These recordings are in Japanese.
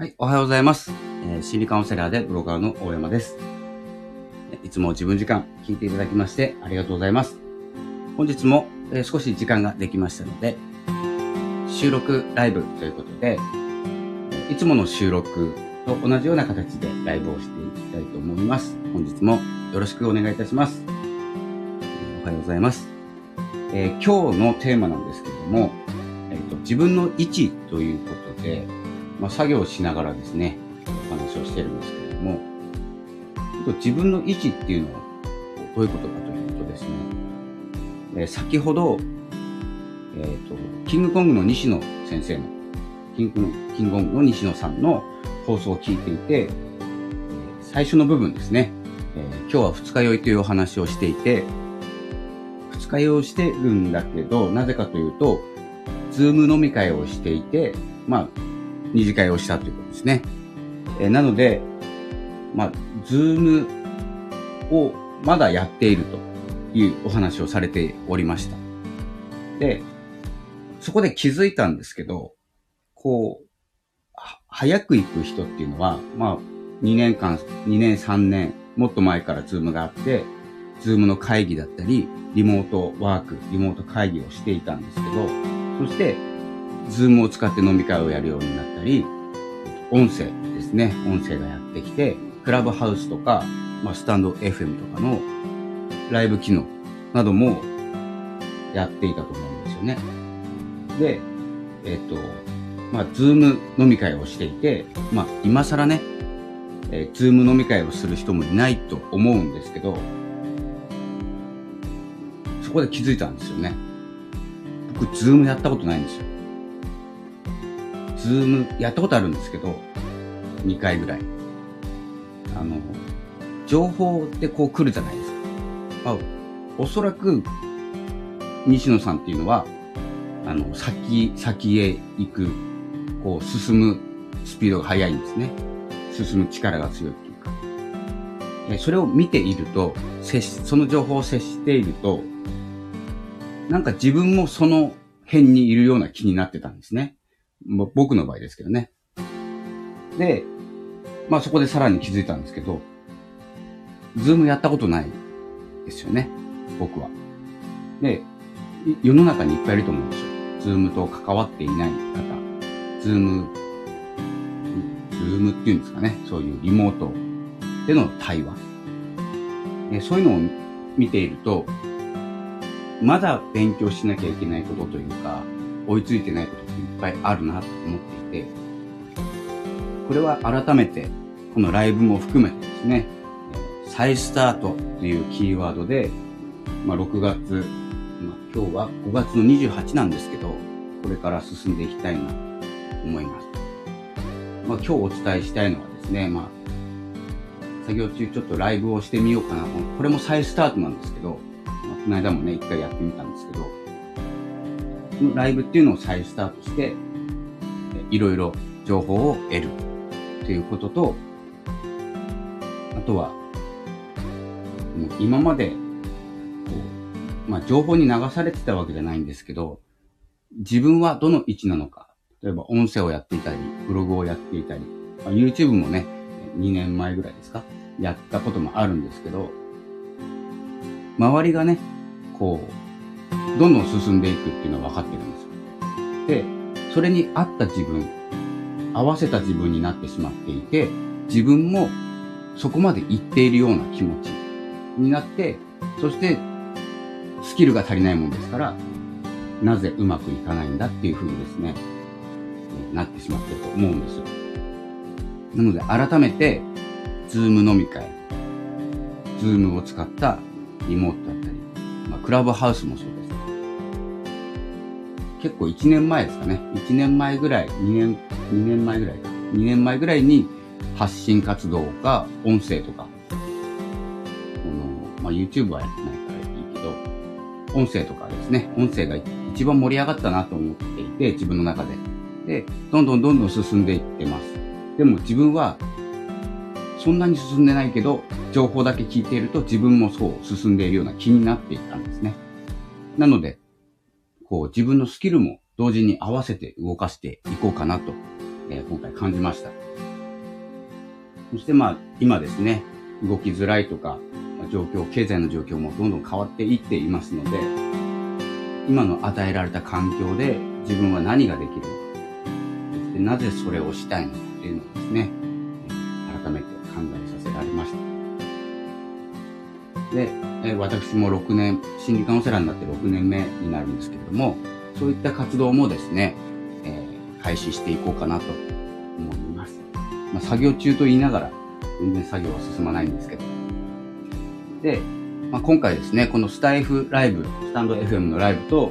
はい、おはようございます。えー心理カウンセラーでブロガーの大山です。いつも自分時間聞いていただきましてありがとうございます。本日も、えー少し時間ができましたので、収録ライブということで、いつもの収録と同じような形でライブをしていきたいと思います。本日もよろしくお願いいたします。おはようございます。えー今日のテーマなんですけども、えーと自分の位置ということで、まあ、作業しながらですね、お話をしてるんですけれども、自分の位置っていうのはどういうことかというとですね、えー先ほど、えっ、と、キングコングの西野先生の、キングコングの西野さんの放送を聞いていて、最初の部分ですね、えー今日は二日酔いというお話をしていて、二日酔いをしてるんだけど、なぜかというと、 Zoom 飲み会をしていて、まあ、二次会をしたということですね。えなので、まあ、 Zoom をまだやっているというお話をされておりました。で、そこで気づいたんですけど、こう、早く行く人っていうのは、まあ、2年間、2年3年、もっと前から Zoom があって、Zoom の会議だったり、リモートワーク、リモート会議をしていたんですけど、そして、 Zoom を使って飲み会をやるようになったり、音声ですね、音声がやってきて、クラブハウスとか、まあ、 stand.fm とかのライブ機能などもやっていたと思うんですよね。で、えっ、と、まあ、 Zoom 飲み会をしていて、まあ、今更ね、えー Zoom 飲み会をする人もいないと思うんですけど、そこで気づいたんですよね。僕、 Zoom やったことないんですよ。 Zoom やったことあるんですけど、2回ぐらい。あの、情報ってこう来るじゃないですか。あおそらく、西野さんっていうのは、あの、先、先へ行く、こう、進むスピードが速いんですね。進む力が強いっていうか。えそれを見ていると、接し、その情報を接していると、なんか自分もその辺にいるような気になってたんですね。僕の場合ですけどね。で、まあそこでさらに気づいたんですけど、ズームやったことないですよね。僕は。で、世の中にいっぱいいると思うんですよ。 Zoom と関わっていない方。 Zoom、Zoom っていうんですかね。そういうリモートでの対話。でそういうのを見ていると、まだ勉強しなきゃいけないことというか、追いついてないこといっぱいあるなと思っていて、これは改めて、このライブも含めてですね、再スタートというキーワードで、まあ、6月、まあ、今日は5月の28なんですけど、これから進んでいきたいなと思います。まあ、今日お伝えしたいのはですね、まあ、作業中ちょっとライブをしてみようかな。これも再スタートなんですけど、まあ、この間もね、一回やってみたんですけど、のライブっていうのを再スタートして、いろいろ情報を得るということと、あとは、今まで、こう、まあ、情報に流されてたわけじゃないんですけど、自分はどの位置なのか、例えば音声をやっていたり、ブログをやっていたり、まあ、YouTube もね、2年前ぐらいですか、やったこともあるんですけど、周りがね、こう、どんどん進んでいくっていうのは分かってるんですよ。で、それに合った自分、合わせた自分になってしまっていて、自分もそこまで行っているような気持ちになって、そしてスキルが足りないもんですから、なぜうまくいかないんだっていうふうにですね、なってしまってると思うんですよ。なので改めて、 Zoom 飲み会、 Zoom を使ったリモートだったり、まあ、クラブハウスもそうです。結構1年前ですかね。1年前ぐらい、2年、2年前ぐらいか。2年前ぐらいに発信活動が音声とか、この、まあ、YouTube はやってないからいいけど、音声とかですね、音声が一番盛り上がったなと思っていて、自分の中で。で、どんどんどんどん進んでいってます。でも自分は、そんなに進んでないけど、情報だけ聞いていると自分もそう進んでいるような気になっていたんですね。なので、こう自分のスキルも同時に合わせて動かしていこうかなとえー、今回感じました。そしてまあ、今ですね、動きづらいとか、状況、経済の状況もどんどん変わっていっていますので、今の与えられた環境で自分は何ができるのか、そしてなぜそれをしたいのかっていうのをですね、改めて考えさせられました。で、え私も6年、心理カウンセラーになって6年目になるんですけれども、そういった活動もですね、えー、開始していこうかなと思います。まあ、作業中と言いながら、全然作業は進まないんですけど。で、まあ、今回ですね、このスタイフライブ、スタンド FM のライブと、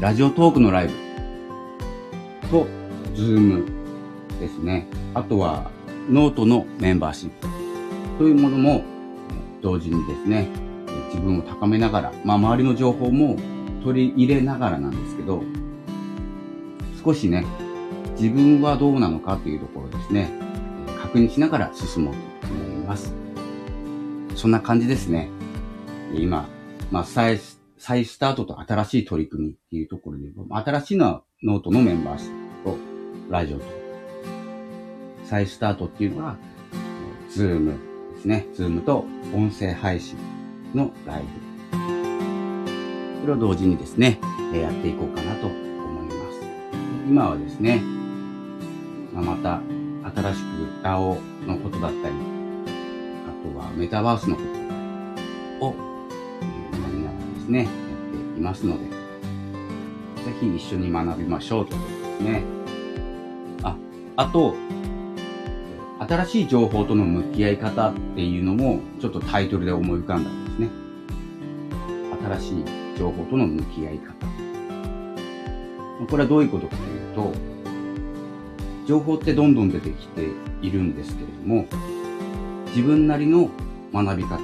ラジオトークのライブと、ズームですね。あとは、ノートのメンバーシップというものも、同時にですね、自分を高めながら、まあ、周りの情報も取り入れながらなんですけど、少しね、自分はどうなのかというところですね、確認しながら進もうと思います。そんな感じですね。今、まあ、再、再スタートと新しい取り組みっていうところで、新しいのはノートのメンバーとラジオと、再スタートっていうのは、 Zoom ですね。 Zoom と音声配信のライブ。それを同時にですね、やっていこうかなと思います。今はですね、ままた新しく DAO のことだったり、あとはメタバースのことだったりを学びながらですね、やっていますので、ぜひ一緒に学びましょうということですね。あ、あと、新しい情報との向き合い方っていうのも、ちょっとタイトルで思い浮かんだんですね。新しい情報との向き合い方。これはどういうことかというと、情報ってどんどん出てきているんですけれども、自分なりの学び方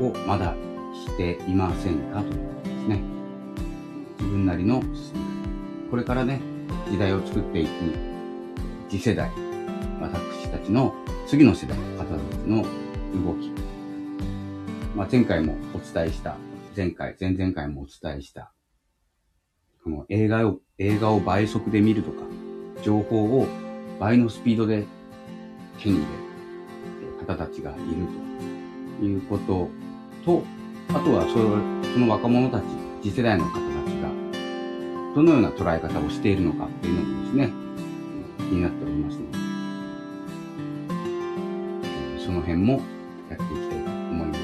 をまだしていませんかということですね。自分なりのこれからね、時代を作っていく次世代、私たちの次の世代の方たちの動き。まあ、前回もお伝えした、前回、前々回もお伝えした、この映画を、映画を倍速で見るとか、情報を倍のスピードで手に入れる方たちがいるということと、あとはそのその若者たち、次世代の方たちが、どのような捉え方をしているのかっていうのもですね、気になっておりますので、の辺もやっていきたいと思います。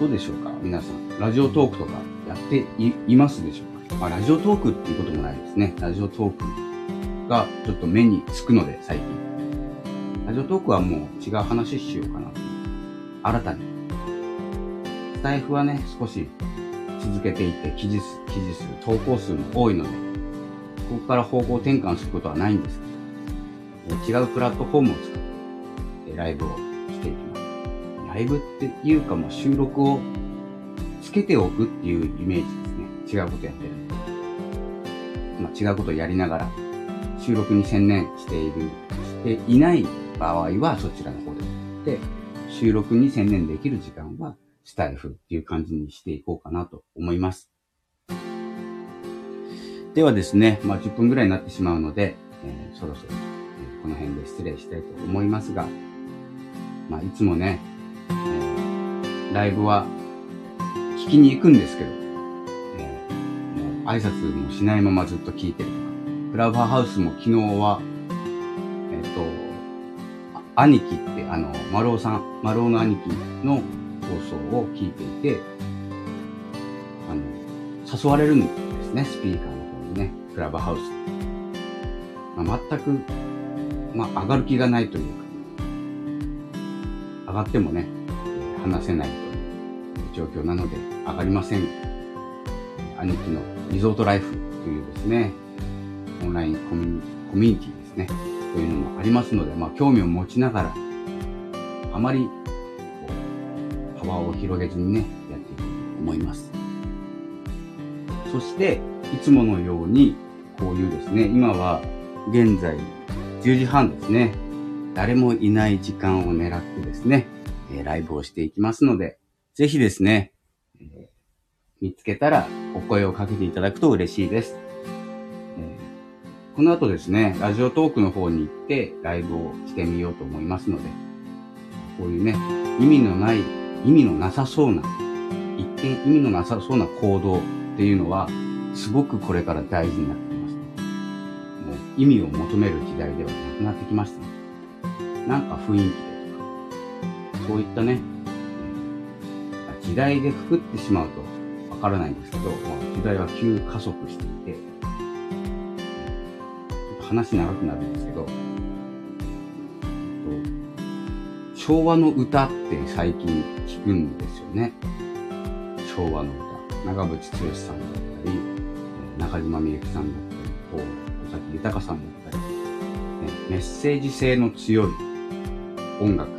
どうでしょうか？皆さん。ラジオトークとかやっていますでしょうか？まあ、ラジオトークっていうこともないですね。ラジオトークがちょっと目につくので、最近。ラジオトークはもう違う話しようかなと。新たに。スタイフはね、少し続けていて、記事数、記事数、投稿数も多いので、ここから方向転換することはないんですけど、違うプラットフォームを使っライブをしていきます。ライブっていうかもう収録をつけておくっていうイメージですね。違うことやってる。まあ、違うことをやりながら収録に専念している、していない場合はそちらの方で。で、収録に専念できる時間はスタイフっていう感じにしていこうかなと思います。ではですね、まあ、10分ぐらいになってしまうので、えー、そろそろ、え、この辺で失礼したいと思いますが、まあ、いつもね、えー、ライブは聞きに行くんですけど、えー、もう挨拶もしないままずっと聞いてるとか、クラブハウスも昨日は、えっ、と、兄貴って、あの、丸尾さん、丸尾の兄貴の放送を聞いていて、あの、誘われるんですね、スピーカーの方にね、クラブハウス。まあ、全く、まあ、上がる気がないというか、上がってもね、話せないという状況なので、上がりません。兄貴のリゾートライフというですね、オンラインコミュニティですね。というのもありますので、まあ、興味を持ちながら、あまり、幅を広げずにね、やっていこうと思います。そして、いつものように、こういうですね、今は、現在、10時半ですね。誰もいない時間を狙ってですね、えライブをしていきますので、ぜひですね、え見つけたらお声をかけていただくと嬉しいです。えこの後ですね、ラジオトークの方に行ってライブをしてみようと思いますので、こういうね、意味のない、意味のなさそうな、一見意味のなさそうな行動っていうのは、すごくこれから大事になってきます、もう意味を求める時代ではなくなってきました。なんか雰囲気でとか、そういったね、時代でくくってしまうとわからないんですけど、まあ、時代は急加速していて、話長くなるんですけど、昭和の歌って最近聞くんですよね。昭和の歌。長渕剛さんだったり、中島みゆきさんだったり、尾崎豊さんだったり、ね、メッセージ性の強い音楽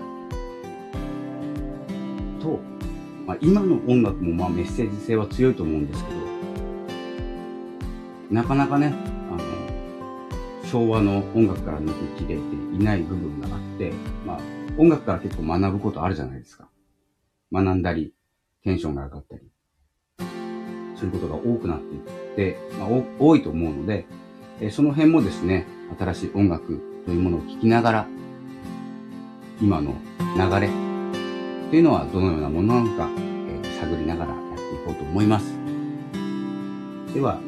と、まあ、今の音楽もまあメッセージ性は強いと思うんですけど、なかなかね、あの、昭和の音楽から抜けきれていない部分があって、まあ、音楽から結構学ぶことあるじゃないですか。学んだり、テンションが上がったり、そういうことが多くなっていって、まあ、多いと思うので、えその辺もですね、新しい音楽というものを聴きながら、今の流れというのはどのようなものなのか、えー、探りながらやっていこうと思います。では、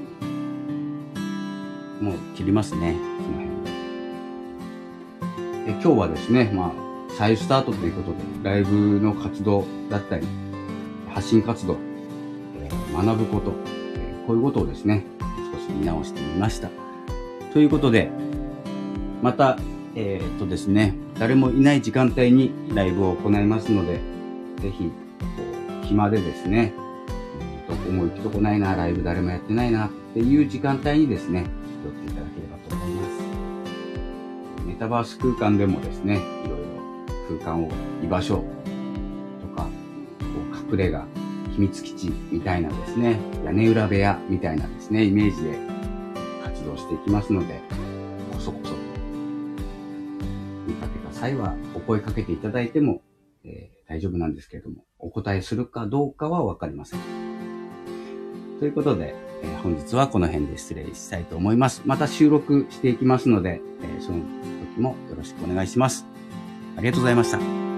もう切りますね、その辺で。今日はですね、まあ、再スタートということで、ライブの活動だったり、発信活動、えー、学ぶこと、えー、こういうことをですね、少し見直してみました。ということで、また、えー、っとですね、誰もいない時間帯にライブを行いますので、ぜひ、暇でですね、どこも行くとこないな、ライブ誰もやってないなっていう時間帯にですね、寄っていただければと思います。メタバース空間でもですね、いろいろ空間を居場所とか、こう隠れ家、秘密基地みたいなですね、屋根裏部屋みたいなですね、イメージで活動していきますので、こそこそ見かけた際はお声かけていただいても、えー、大丈夫なんですけれども、お答えするかどうかはわかりません。ということで、えー、本日はこの辺で失礼したいと思います。また収録していきますので、えー、その時もよろしくお願いします。ありがとうございました。